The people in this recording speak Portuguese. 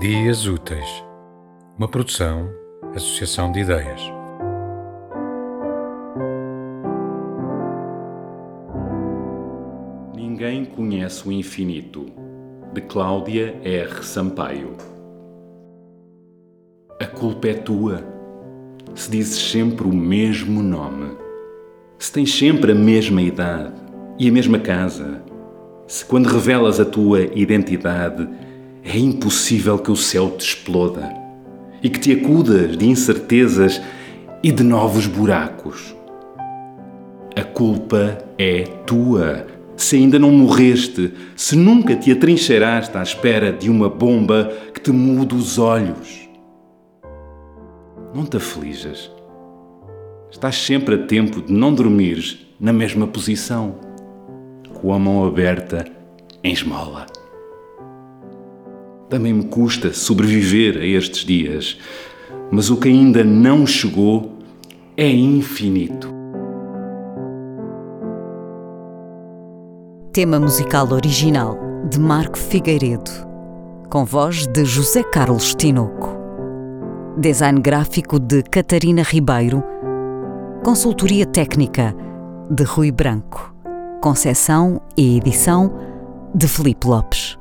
Dias Úteis, uma produção, associação de ideias. Ninguém conhece o infinito, de Cláudia R. Sampaio. A culpa é tua, se dizes sempre o mesmo nome, se tens sempre a mesma idade e a mesma casa, se quando revelas a tua identidade é impossível que o céu te exploda e que te acudas de incertezas e de novos buracos. A culpa é tua. Se ainda não morreste, se nunca te atrincheiraste à espera de uma bomba que te mude os olhos. Não te aflijas. Estás sempre a tempo de não dormires na mesma posição, com a mão aberta em esmola. Também me custa sobreviver a estes dias, mas o que ainda não chegou é infinito. Tema musical original de Marco Figueiredo, com voz de José Carlos Tinoco. Design gráfico de Catarina Ribeiro. Consultoria técnica de Rui Branco. Concessão e edição de Felipe Lopes.